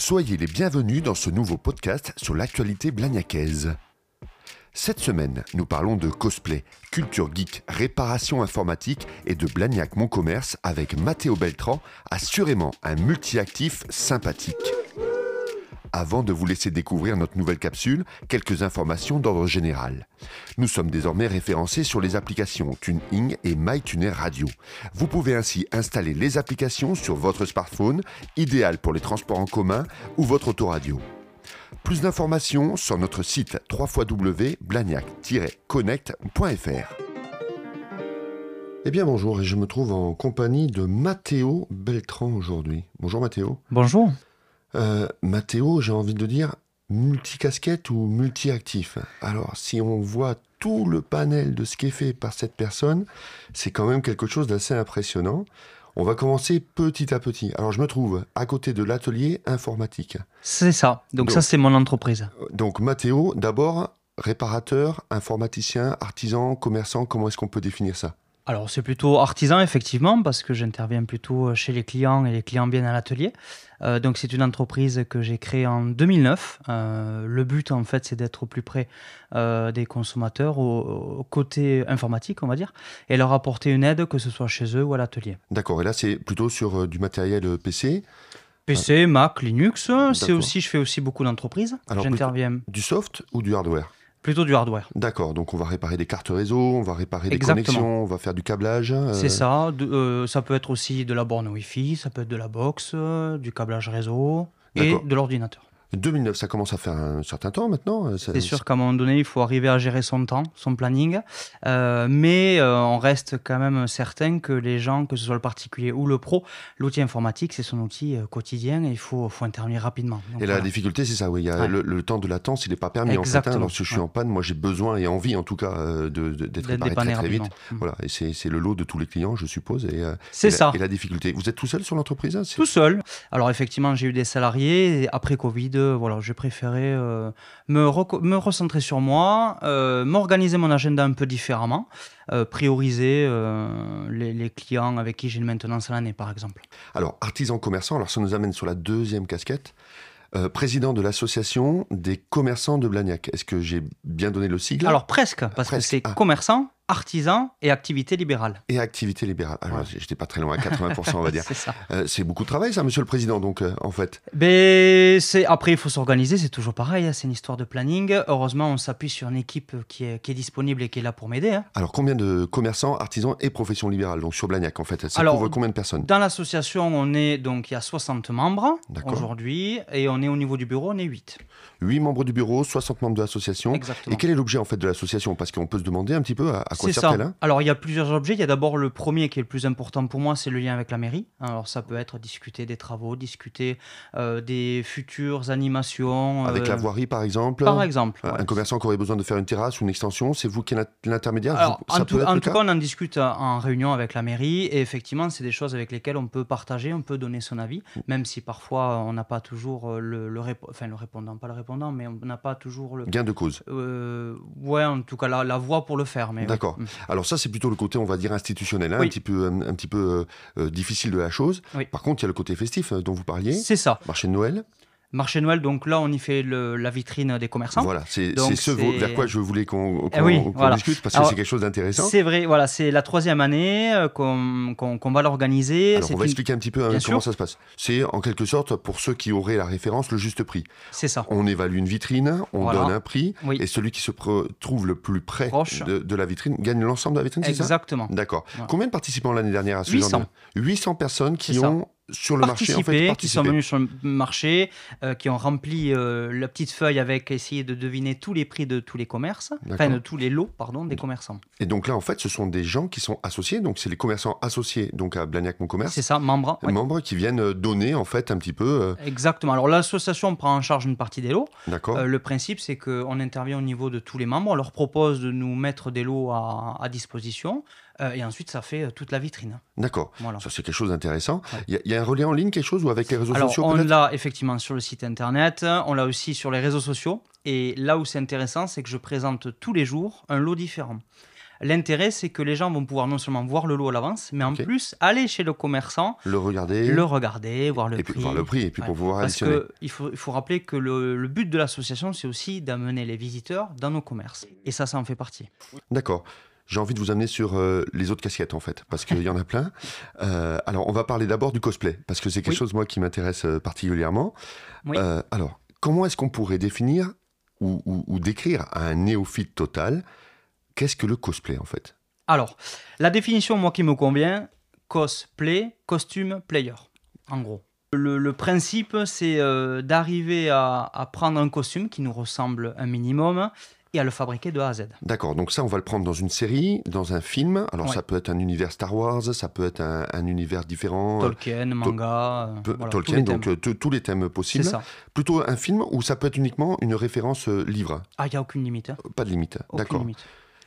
Soyez les bienvenus dans ce nouveau podcast sur l'actualité blagnacaise. Cette semaine, nous parlons de cosplay, culture geek, réparation informatique et de Blagnac Mon Commerce avec Mathéo Beltran, assurément un multi-actif sympathique. Avant de vous laisser découvrir notre nouvelle capsule, quelques informations d'ordre général. Nous sommes désormais référencés sur les applications TuneIn et MyTuner Radio. Vous pouvez ainsi installer les applications sur votre smartphone, idéal pour les transports en commun ou votre autoradio. Plus d'informations sur notre site www.blagnac-connect.fr. Eh bien bonjour, et je me trouve en compagnie de Mathéo Beltran aujourd'hui. Bonjour Mathéo. Bonjour. Euh, Mathéo, j'ai envie de dire multicasquette ou multi-actif. Alors, si on voit tout le panel de ce qui est fait par cette personne, c'est quand même quelque chose d'assez impressionnant. On va commencer petit à petit. Alors, je me trouve à côté de l'atelier informatique. C'est ça. Donc, ça, c'est mon entreprise. Donc, Mathéo, d'abord, réparateur, informaticien, artisan, commerçant, comment est-ce qu'on peut définir ça? Alors c'est plutôt artisan effectivement parce que j'interviens plutôt chez les clients et les clients viennent à l'atelier. Euh, donc c'est une entreprise que j'ai créée en 2009. Euh, le but en fait c'est d'être au plus près euh, des consommateurs au, côté informatique on va dire et leur apporter une aide que ce soit chez eux ou à l'atelier. D'accord et là c'est plutôt sur du matériel PC PC, Mac, Linux. C'est aussi, je fais aussi beaucoup d'entreprises. J'interviens. Du soft ou du hardware? Plutôt du hardware. D'accord, donc on va réparer des cartes réseau, on va réparer des connexions, on va faire du câblage. Euh. C'est ça, euh, ça peut être aussi de la borne Wi-Fi, ça peut être de la box, euh, du câblage réseau et de l'ordinateur. 2009, ça commence à faire un certain temps maintenant. Euh, c'est sûr qu'à un moment donné, il faut arriver à gérer son temps, son planning. Euh, mais euh, on reste quand même certain que les gens, que ce soit le particulier ou le pro, l'outil informatique, c'est son outil quotidien et il faut, faut intervenir rapidement. et la difficulté, c'est ça, oui. Il y a le, temps de latence, il n'est pas permis. En fait, hein. lorsque je suis en panne, moi j'ai besoin et envie, en tout cas, d'être réparé très, très vite. Voilà, et c'est le lot de tous les clients, je suppose. Et, c'est ça. et la difficulté. Vous êtes tout seul sur l'entreprise hein, Tout seul. Alors effectivement, j'ai eu des salariés. Après Covid, voilà, j'ai préféré euh, me, me, recentrer sur moi, euh, m'organiser mon agenda un peu différemment, euh, prioriser les, les, clients avec qui j'ai une maintenance à l'année, par exemple. Alors, artisan commerçant, alors ça nous amène sur la deuxième casquette. président de l'association des commerçants de Blagnac. Est-ce que j'ai bien donné le sigle? Alors presque, parce que c'est ah. commerçant artisan et activité libérale. Et activité libérale. Alors, j'étais pas très loin, à 80%, on va dire. c'est ça. Euh, c'est beaucoup de travail, ça, monsieur le président, donc, euh, en fait. Ben, c'est... Après, il faut s'organiser, c'est toujours pareil, hein, c'est une histoire de planning. Heureusement, on s'appuie sur une équipe qui est, qui est disponible et qui est là pour m'aider. Hein. Alors, combien de commerçants, artisans et professions libérales, donc sur Blagnac, en fait? Ça Alors, couvre combien de personnes? Dans l'association, on est, donc, il y a 60 membres aujourd'hui, et on est au niveau du bureau, on est 8. 8 membres du bureau, 60 membres de l'association. Exactement. Et quel est l'objet, en fait, de l'association? Parce qu'on peut se demander un petit peu à, quoi sert-elle hein alors, il y a plusieurs objets. Il y a d'abord le premier qui est le plus important pour moi, c'est le lien avec la mairie. Alors, ça peut être discuter des travaux, discuter euh, des futures animations. Avec la euh, voirie, par exemple Par exemple. Un commerçant qui aurait besoin de faire une terrasse ou une extension, c'est vous qui êtes l'intermédiaire? Alors, en, tout, cas, on en discute en réunion avec la mairie. Et effectivement, c'est des choses avec lesquelles on peut partager, on peut donner son avis, mm. même si parfois on n'a pas toujours euh, le, enfin, le répondant, pas le répondant, mais on n'a pas toujours le. Gain de cause. ouais, en tout cas, la, la voix pour le faire. D'accord. Mm. Alors, ça, c'est plutôt le côté, on va dire, institutionnel, hein, un petit peu, un, petit peu euh, euh, difficile de la chose. Par contre, il y a le côté festif euh, dont vous parliez. C'est ça. Marché de Noël. Marché Noël, donc là, on y fait la vitrine des commerçants. Voilà, c'est ce vers quoi je voulais qu'on eh discute, parce que c'est quelque chose d'intéressant. C'est vrai, voilà, c'est la troisième année euh, qu'on va l'organiser. Alors, on va expliquer un petit peu hein, comment ça se passe. C'est en quelque sorte, pour ceux qui auraient la référence, le juste prix. C'est ça. On évalue une vitrine, on donne un prix, et celui qui se trouve le plus près de, la vitrine gagne l'ensemble de la vitrine, c'est ça? Exactement. D'accord. Combien de participants l'année dernière à ce 800. 800 personnes qui ont sur le marché, en fait, qui sont venus sur le marché, euh, qui ont rempli euh, la petite feuille avec essayer de deviner tous les prix de tous les commerces, enfin de tous les lots, pardon, des commerçants. Et donc là, en fait, ce sont des gens qui sont associés, donc c'est les commerçants associés donc à Blagnac Mon Commerce. C'est ça, membres. Membres qui viennent euh, donner en fait un petit peu. Exactement. Alors l'association prend en charge une partie des lots. D'accord. le principe, c'est qu'on intervient au niveau de tous les membres, on leur propose de nous mettre des lots à, à disposition. Euh, et ensuite, ça fait euh, toute la vitrine. D'accord. Ça, c'est quelque chose d'intéressant. Il y, a un relais en ligne, quelque chose, ou avec les réseaux sociaux On l'a effectivement sur le site internet, on l'a aussi sur les réseaux sociaux. Et là où c'est intéressant, c'est que je présente tous les jours un lot différent. L'intérêt, c'est que les gens vont pouvoir non seulement voir le lot à l'avance, mais en plus aller chez le commerçant, Le regarder. le regarder, voir le et puis prix. voir le prix et puis Ouais. pour pouvoir Parce additionner. qu'il faut, il faut rappeler que le, le but de l'association, c'est aussi d'amener les visiteurs dans nos commerces. Et ça, ça en fait partie. D'accord. J'ai envie de vous amener sur euh, les autres casquettes en fait, parce qu'il y en a plein. Euh, alors, on va parler d'abord du cosplay, parce que c'est quelque Oui. chose moi qui m'intéresse euh, particulièrement. Oui. Euh, alors, comment est-ce qu'on pourrait définir ou, ou- ou décrire à un néophyte total? Qu'est-ce que le cosplay en fait? Alors, la définition, moi, qui me convient, cosplay, costume, player, en gros. Le, le principe, c'est d'arriver à, à prendre un costume qui nous ressemble un minimum et à le fabriquer de A à Z. D'accord, donc ça on va le prendre dans une série, dans un film. Alors Ouais. ça peut être un univers Star Wars, ça peut être un, un univers différent. euh, Tolkien, manga, euh, voilà, Tolkien, donc euh, tous les thèmes c'est possibles. ça. Plutôt un film ou ça peut être uniquement une référence euh, livre Ah, il n'y a aucune limite. hein. Pas de limite. Aucune D'accord.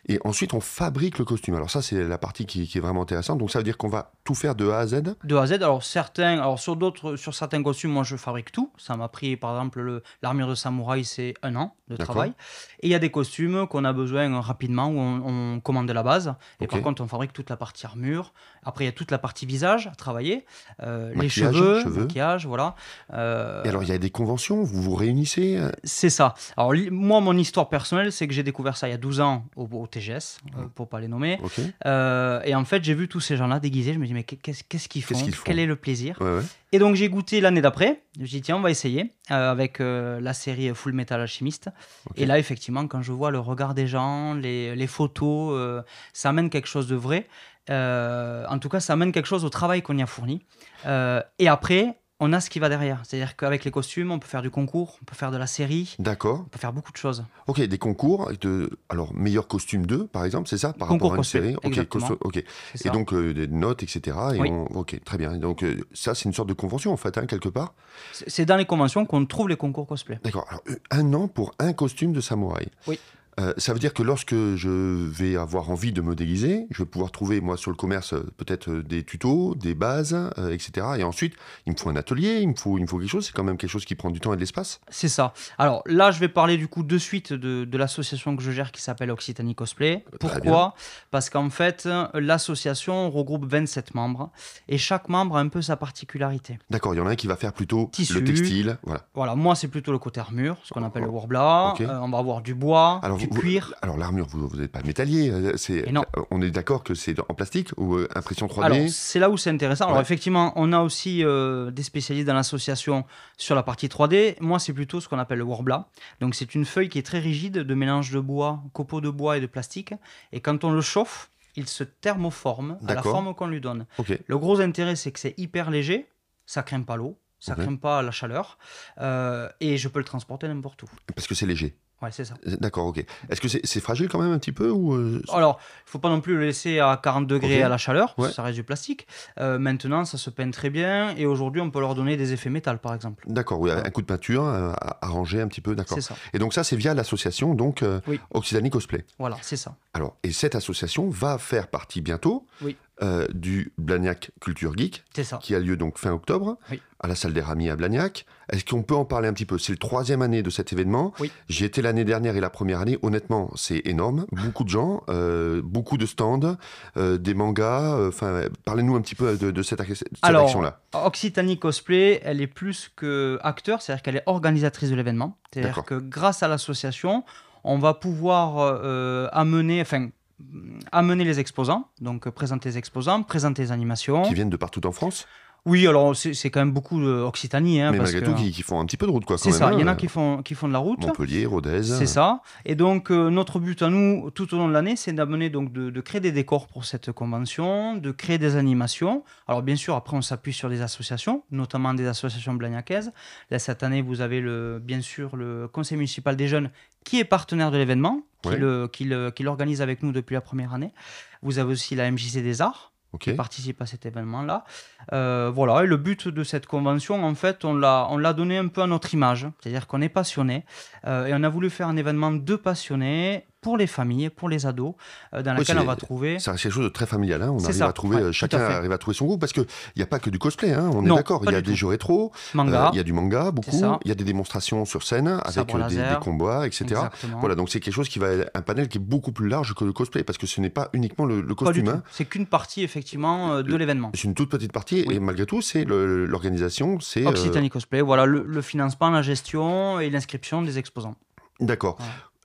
Et ensuite, on fabrique le costume. Alors ça, c'est la partie qui, qui est vraiment intéressante. Donc ça veut dire qu'on va tout faire de A à Z. De A à Z. Alors certains, alors sur d'autres, sur certains costumes, moi je fabrique tout. Ça m'a pris, par exemple, le- l'armure de samouraï, c'est un an de travail. Et il y a des costumes qu'on a besoin euh, rapidement où on, on commande la base. Et par contre, on fabrique toute la partie armure. Après, il y a toute la partie visage à travailler, euh, les cheveux, cheveux. maquillage, voilà. Euh, Et alors, il y a des conventions, vous vous réunissez c'est ça. Alors moi, mon histoire personnelle, c'est que j'ai découvert ça il y a 12 ans au, au TGS, euh, pour pas les nommer. Euh, et en fait, j'ai vu tous ces gens-là déguisés. Je me dis, mais qu'est-ce qu'ils font Quel est le plaisir Ouais, ouais. Et donc, j'ai goûté l'année d'après. Je dis, tiens, on va essayer euh, avec euh, la série Full Metal Alchemist. Ok. Et là, effectivement, quand je vois le regard des gens, les, les photos, ça amène quelque chose de vrai. En tout cas, ça amène quelque chose au travail qu'on y a fourni. Et après, on a ce qui va derrière. C'est-à-dire qu'avec les costumes, on peut faire du concours, on peut faire de la série, D'accord. on peut faire beaucoup de choses. Ok, des concours. De... Alors, meilleur costume 2, par exemple, c'est ça Par Concours rapport à une série? Ok, exactement. ok. C'est Et donc, euh, des notes, etc. Et Oui. on- Ok, très bien. Donc, euh, ça, c'est une sorte de convention, en fait, hein, quelque part? C'est c'est dans les conventions qu'on trouve les concours cosplay. D'accord. Alors, euh, un an pour un costume de samouraï. Oui. Euh, ça veut dire que lorsque je vais avoir envie de me déguiser, je vais pouvoir trouver, moi, sur le commerce, euh, peut-être euh, des tutos, des bases, euh, etc. Et ensuite, il me faut un atelier, il me faut, il me faut quelque chose. C'est quand même quelque chose qui prend du temps et de l'espace. C'est ça. Alors là, je vais parler du coup de suite de, de l'association que je gère qui s'appelle Occitanie Cosplay. Pourquoi? Parce qu'en fait, l'association regroupe 27 membres et chaque membre a un peu sa particularité. D'accord, il y en a un qui va faire plutôt Tissu. le textile. Voilà. Voilà, moi c'est plutôt le côté armure, ce qu'on appelle le warbla. Ok. Euh, on va avoir du bois, Alors, du cuir. Alors, l'armure, vous n'êtes pas métallier. euh, C'est, Et non. euh, On est d'accord que c'est en plastique ou euh, impression 3D Alors, c'est là où c'est intéressant. Alors, Ouais. effectivement, on a aussi euh, des spécialistes dans l'association sur la partie 3D. Moi, c'est plutôt ce qu'on appelle le warbla. Donc, c'est une feuille qui est très rigide, de mélange de bois, copeaux de bois et de plastique. Et quand on le chauffe, il se thermoforme à la forme qu'on lui donne. Le gros intérêt, c'est que c'est hyper léger, ça craint pas l'eau, ça Ok. craint pas la chaleur, euh, et je peux le transporter n'importe où. Parce que c'est léger. Ouais, c'est ça. Euh, D'accord, ok. Est-ce que c'est, c'est fragile quand même un petit peu ou euh, Alors, il faut pas non plus le laisser à 40 degrés à la chaleur, Ouais. ça reste du plastique. Euh, maintenant, ça se peint très bien, et aujourd'hui, on peut leur donner des effets métal, par exemple. D'accord, oui, un coup de peinture, euh, arrangé un petit peu, d'accord. C'est ça. Et donc ça, c'est via l'association donc Oui. Occitanie Cosplay. Voilà, c'est ça. Alors, et cette association va faire partie bientôt Oui. Euh, du Blagnac Culture Geek, ça. qui a lieu donc fin octobre, Oui. à la salle des Ramis à Blagnac. Est-ce qu'on peut en parler un petit peu? C'est le troisième année de cet événement. Oui. J'y étais l'année dernière et la première année. Honnêtement, c'est énorme. Beaucoup de gens, euh, beaucoup de stands, euh, des mangas. Enfin, parlez-nous un petit peu de, de cette, cette action-là. Occitanie Cosplay, elle est plus que acteur, c'est-à-dire qu'elle est organisatrice de l'événement. C'est-à-dire que grâce à l'association, on va pouvoir amener, enfin, amener les exposants, donc euh, présenter les exposants, présenter les animations. Qui viennent de partout en France, Oui, alors c'est quand même beaucoup d'Occitanie. Hein, mais parce malgré que- tout, qui, qui font un petit peu de route, quoi. C'est ça, il y en hein. a qui font, qui font de la route. Montpellier, Rodez. C'est ça. Et donc, euh, notre but à nous, tout au long de l'année, c'est d'amener donc de, de créer des décors pour cette convention, de créer des animations. Alors, bien sûr, après, on s'appuie sur des associations, notamment des associations blagnacaises. Là, cette année, vous avez le, bien sûr le Conseil municipal des jeunes qui est partenaire de l'événement, qui Ouais. le- qui le- qui l'organise avec nous depuis la première année. Vous avez aussi la MJC des Arts Ok. qui participe à cet événement-là. Euh, voilà, et le but de cette convention, en fait, on l'a, on l'a donné un peu à notre image, c'est-à-dire qu'on est passionné, euh, et on a voulu faire un événement de passionnés pour les familles, pour les ados, euh, dans laquelle on va trouver. C'est quelque chose de très familial. Hein. On arrive à trouver, chacun arrive à trouver son goût parce qu'il n'y a pas que du cosplay. Hein. On est d'accord. Il y a des jeux rétro, il y a du manga beaucoup, il y a des démonstrations sur scène avec des, des, combats, etc. Voilà, donc c'est quelque chose qui va être un panel qui est beaucoup plus large que le cosplay parce que ce n'est pas uniquement le, costume. Hein. C'est qu'une partie effectivement de l'événement. C'est une toute petite partie et malgré tout, c'est l'organisation, c'est Occitanie Cosplay. Voilà le, financement, la gestion et l'inscription des exposants. D'accord.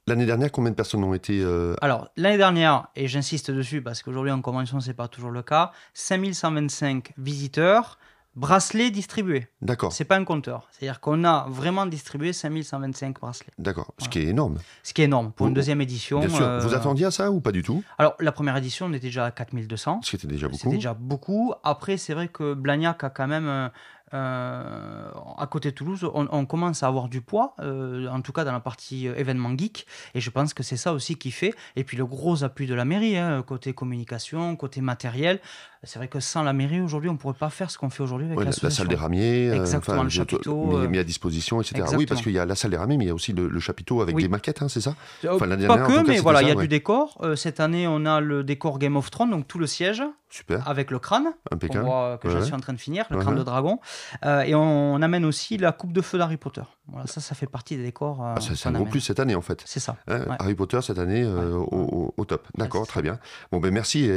L'année dernière, combien de personnes ont été euh, Alors, l'année dernière, et j'insiste dessus parce qu'aujourd'hui en convention, ce n'est pas toujours le cas, 5125 visiteurs, bracelets distribués. D'accord. C'est pas un compteur. C'est-à-dire qu'on a vraiment distribué 5125 bracelets. D'accord. Ce qui est énorme. Ce qui est énorme pour une deuxième édition. Bien sûr. Euh, Vous attendiez à ça ou pas du tout? Alors, la première édition, on était déjà à 4200. Ce qui était déjà beaucoup. C'était déjà beaucoup. Après, c'est vrai que Blagnac a quand même euh, à côté de Toulouse, on, commence à avoir du poids, euh, en tout cas dans la partie euh, événement geek, et je pense que c'est ça aussi qui fait. Et puis le gros appui de la mairie, hein, côté communication, côté matériel. C'est vrai que sans la mairie aujourd'hui, on ne pourrait pas faire ce qu'on fait aujourd'hui avec la, la, salle des ramiers, Exactement, le chapiteau, mis, à disposition, etc. Oui, parce qu'il y a la salle des ramiers, mais il y a aussi le, chapiteau avec des maquettes, hein, c'est ça Pas que, mais voilà, il y a du décor. cette année, on a le décor Game of Thrones, donc tout le siège. Super. Avec le crâne, Impeccable. que je suis en train de finir, le crâne de dragon. Euh, et on, amène aussi la coupe de feu d'Harry Potter. Voilà, ça, ça fait partie des décors. Euh, ah, c'est un gros plus cette année, en fait. C'est ça. Hein, Harry Potter cette année euh, au, top. D'accord, très bien. Bon, ben merci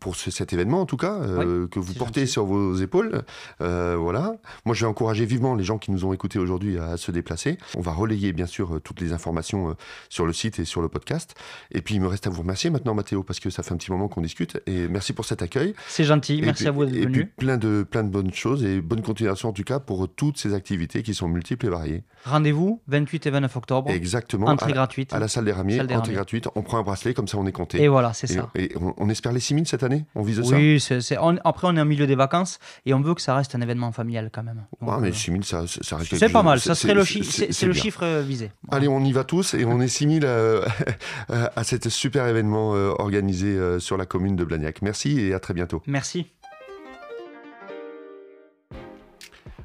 pour, cet événement, en tout cas, que vous portez sur vos épaules. voilà. Moi, je vais encourager vivement les gens qui nous ont écoutés aujourd'hui à se déplacer. On va relayer, bien sûr, toutes les informations sur le site et sur le podcast. Et puis, il me reste à vous remercier maintenant, Mathéo, parce que ça fait un petit moment qu'on discute. Et merci pour cet accueil. C'est gentil. merci à vous d'être venu. Et puis, plein de, plein de bonnes choses et bonne continuation, en tout cas, pour toutes ces activités qui sont multiples et variées. Rendez-vous 28 et 29 octobre. Exactement. Entrée gratuite. À la salle des ramiers, entrée gratuite. On prend un bracelet, comme ça on est compté. Et voilà, c'est ça. Et on, espère les 6000 cette année? On vise ça? Oui, après on est en milieu des vacances et on veut que ça reste un événement familial quand même. ah, mais 6000, ça, ça reste C'est pas mal, ça serait le, c'est le chiffre euh, visé. Allez, on y va tous et on est 6000 euh, à cet super événement euh, organisé sur la commune de Blagnac. Merci et à très bientôt. Merci.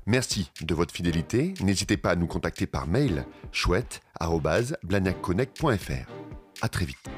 Merci de votre fidélité. N'hésitez pas à nous contacter par mail chouette@blagnacconnect.fr. À très vite.